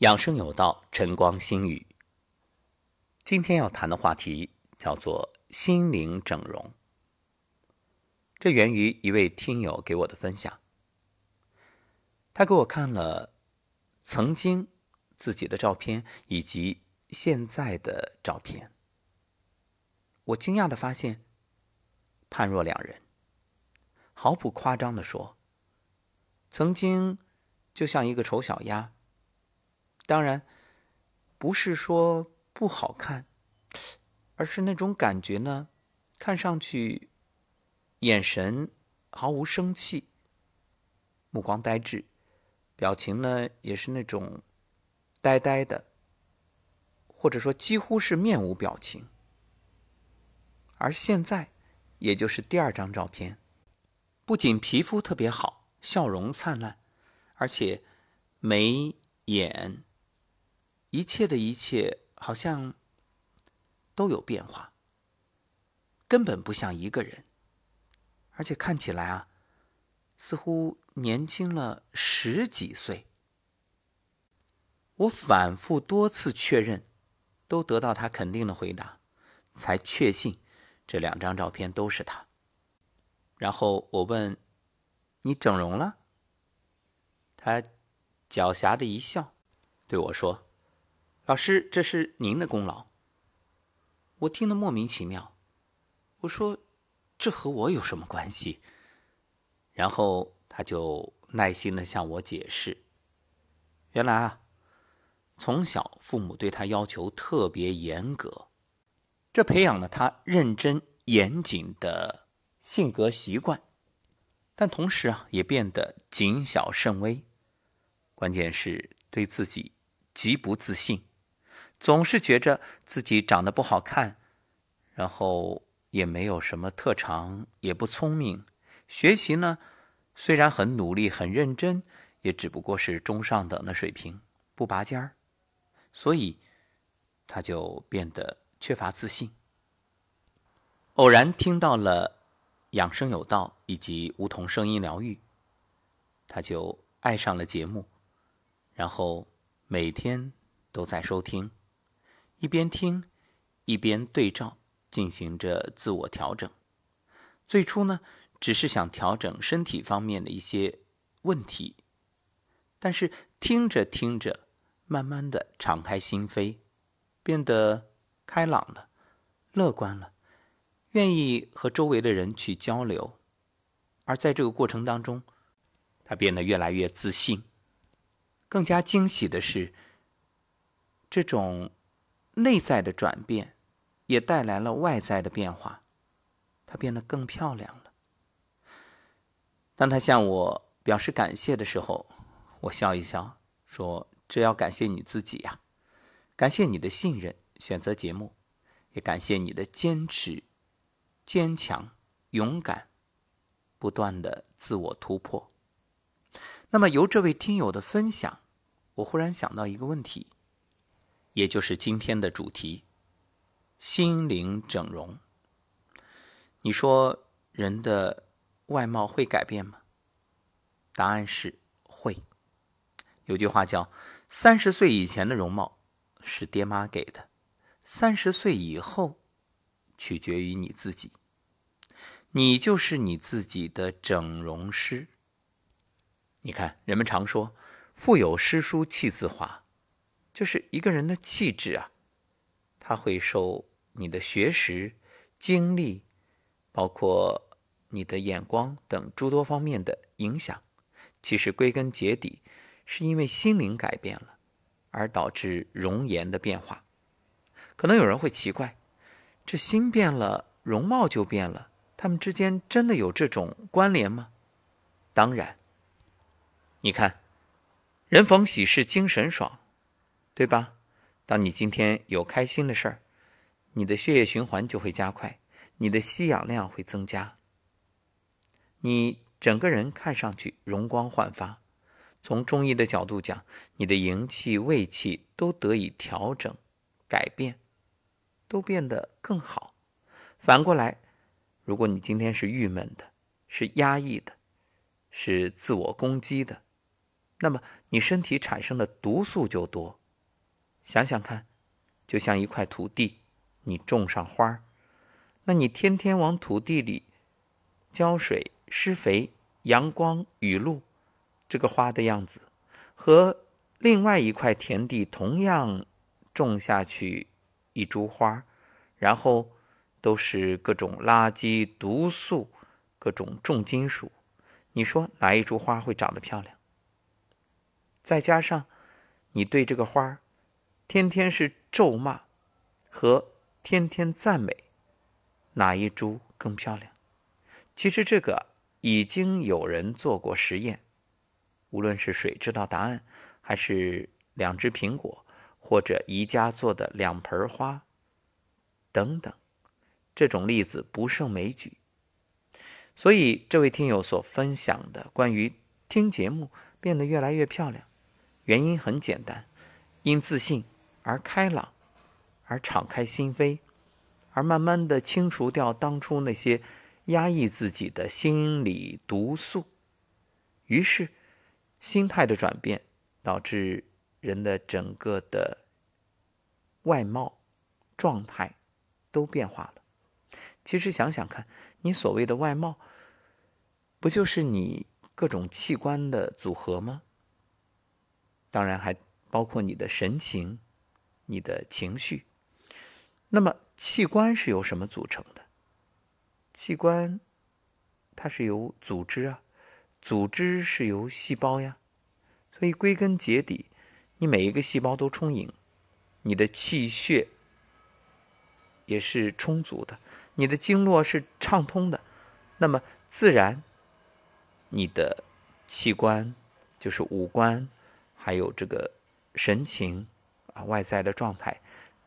养生有道，晨光心语。今天要谈的话题叫做心灵整容。这源于一位听友给我的分享。他给我看了曾经自己的照片以及现在的照片，我惊讶的发现，判若两人。毫不夸张的说，曾经就像一个丑小鸭。当然，不是说不好看，而是那种感觉呢，看上去眼神毫无生气，目光呆滞，表情呢也是那种呆呆的，或者说几乎是面无表情。而现在，也就是第二张照片，不仅皮肤特别好，笑容灿烂，而且眉眼。一切的一切好像都有变化，根本不像一个人，而且看起来啊，似乎年轻了十几岁。我反复多次确认，都得到他肯定的回答，才确信这两张照片都是他。然后我问：“你整容了？”他狡黠的一笑，对我说。老师，这是您的功劳。我听得莫名其妙。我说：“这和我有什么关系？”然后他就耐心的向我解释：“原来啊，从小父母对他要求特别严格，这培养了他认真严谨的性格习惯，但同时啊，也变得谨小慎微。关键是对自己极不自信。”总是觉着自己长得不好看，然后也没有什么特长，也不聪明。学习呢，虽然很努力、很认真，也只不过是中上等的水平，不拔尖儿。所以他就变得缺乏自信。偶然听到了养生有道以及梧桐声音疗愈，他就爱上了节目，然后每天都在收听。一边听，一边对照，进行着自我调整。最初呢，只是想调整身体方面的一些问题，但是听着听着，慢慢的敞开心扉，变得开朗了，乐观了，愿意和周围的人去交流。而在这个过程当中，他变得越来越自信。更加惊喜的是，这种。内在的转变，也带来了外在的变化，她变得更漂亮了。当她向我表示感谢的时候，我笑一笑，说：“这要感谢你自己呀，感谢你的信任，选择节目，也感谢你的坚持、坚强、勇敢，不断的自我突破。”那么，由这位听友的分享，我忽然想到一个问题。也就是今天的主题：心灵整容。你说人的外貌会改变吗？答案是会。有句话叫“三十岁以前的容貌是爹妈给的，三十岁以后取决于你自己。你就是你自己的整容师。”你看，人们常说“腹有诗书气自华”。就是一个人的气质啊，他会受你的学识、经历，包括你的眼光等诸多方面的影响。其实归根结底，是因为心灵改变了，而导致容颜的变化。可能有人会奇怪，这心变了，容貌就变了，他们之间真的有这种关联吗？当然，你看，人逢喜事精神爽。对吧？当你今天有开心的事儿，你的血液循环就会加快，你的吸氧量会增加，你整个人看上去容光焕发。从中医的角度讲，你的营气、胃气都得以调整、改变，都变得更好。反过来，如果你今天是郁闷的、是压抑的、是自我攻击的，那么你身体产生的毒素就多。想想看，就像一块土地，你种上花儿，那你天天往土地里浇水、施肥、阳光、雨露，这个花的样子，和另外一块田地同样种下去一株花，然后都是各种垃圾、毒素、各种重金属，你说哪一株花会长得漂亮？再加上你对这个花儿天天是咒骂和天天赞美，哪一株更漂亮？其实这个已经有人做过实验，无论是水知道答案，还是两只苹果，或者宜家做的两盆花等等，这种例子不胜枚举。所以这位听友所分享的关于听节目变得越来越漂亮。原因很简单，因自信而开朗，而敞开心扉，而慢慢的清除掉当初那些压抑自己的心理毒素，于是心态的转变导致人的整个的外貌状态都变化了。其实想想看，你所谓的外貌，不就是你各种器官的组合吗？当然还包括你的神情、你的情绪。那么器官是由什么组成的？器官它是由组织啊，组织是由细胞呀。所以归根结底，你每一个细胞都充盈，你的气血也是充足的，你的经络是畅通的，那么自然你的器官就是五官。还有这个神情，外在的状态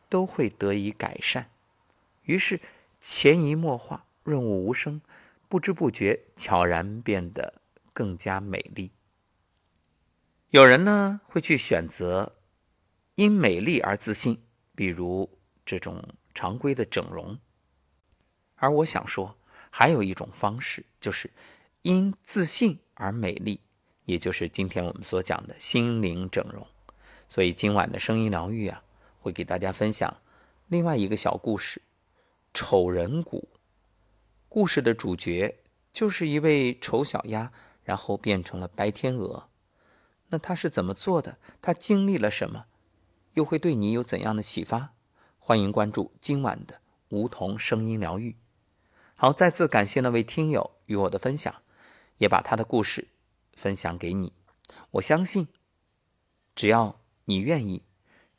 都会得以改善，于是潜移默化、润物无声，不知不觉悄然变得更加美丽。有人呢会去选择因美丽而自信，比如这种常规的整容，而我想说，还有一种方式，就是因自信而美丽。也就是今天我们所讲的心灵整容，所以今晚的声音疗愈啊，会给大家分享另外一个小故事——丑人谷。故事的主角就是一位丑小鸭，然后变成了白天鹅。那他是怎么做的？他经历了什么？又会对你有怎样的启发？欢迎关注今晚的梧桐声音疗愈。好，再次感谢那位听友与我的分享，也把他的故事。分享给你，我相信，只要你愿意，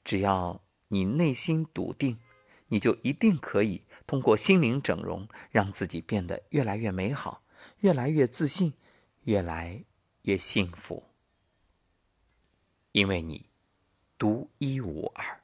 只要你内心笃定，你就一定可以通过心灵整容，让自己变得越来越美好，越来越自信，越来越幸福。因为你独一无二。